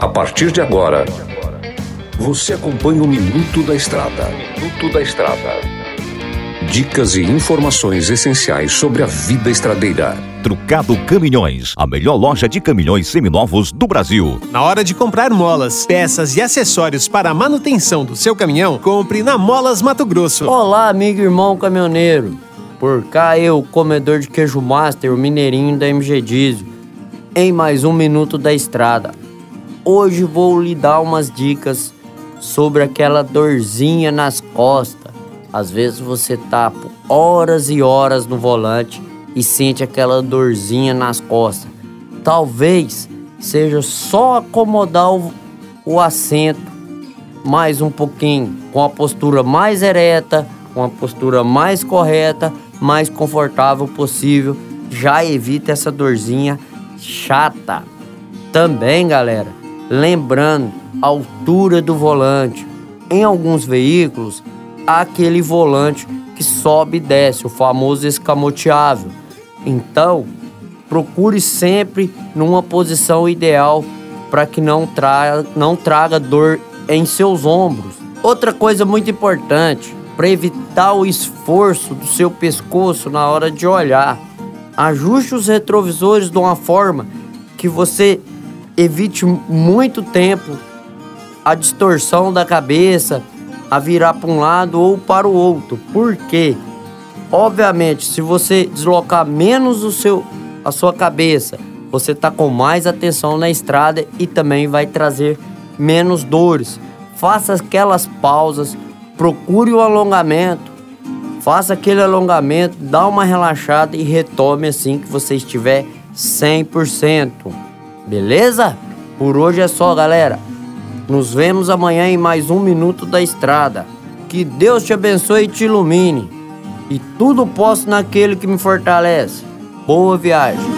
A partir de agora, você acompanha o Minuto da Estrada. Minuto da Estrada. Dicas e informações essenciais sobre a vida estradeira. Trucado Caminhões, a melhor loja de caminhões seminovos do Brasil. Na hora de comprar molas, peças e acessórios para a manutenção do seu caminhão, compre na Molas Mato Grosso. Olá, amigo e irmão caminhoneiro. Por cá eu, comedor de queijo master, o mineirinho da MG Diesel em mais um Minuto da Estrada. Hoje vou lhe dar umas dicas sobre aquela dorzinha nas costas. Às vezes você tá por horas e horas no volante e sente aquela dorzinha nas costas. Talvez seja só acomodar o, o assento mais um pouquinho, com a postura mais ereta, com a postura mais correta, mais confortável possível. Já evita essa dorzinha chata. Também, galera, lembrando altura do volante. Em alguns veículos, há aquele volante que sobe e desce, o famoso escamoteável. Então, procure sempre numa posição ideal para que não traga, não traga dor em seus ombros. Outra coisa muito importante, para evitar o esforço do seu pescoço na hora de olhar Ajuste os retrovisores de uma forma que você evite muito tempo a distorção da cabeça, a virar para um lado ou para o outro. Por quê? Obviamente, se você deslocar menos o seu, a sua cabeça, você está com mais atenção na estrada e também vai trazer menos dores. Faça aquelas pausas, procure o alongamento, Faça aquele alongamento, dá uma relaxada e retome assim que você estiver 100%. Beleza? Por hoje é só, galera. Nos vemos amanhã em mais um Minuto da Estrada. Que Deus te abençoe e te ilumine. E tudo posso naquele que me fortalece. Boa viagem.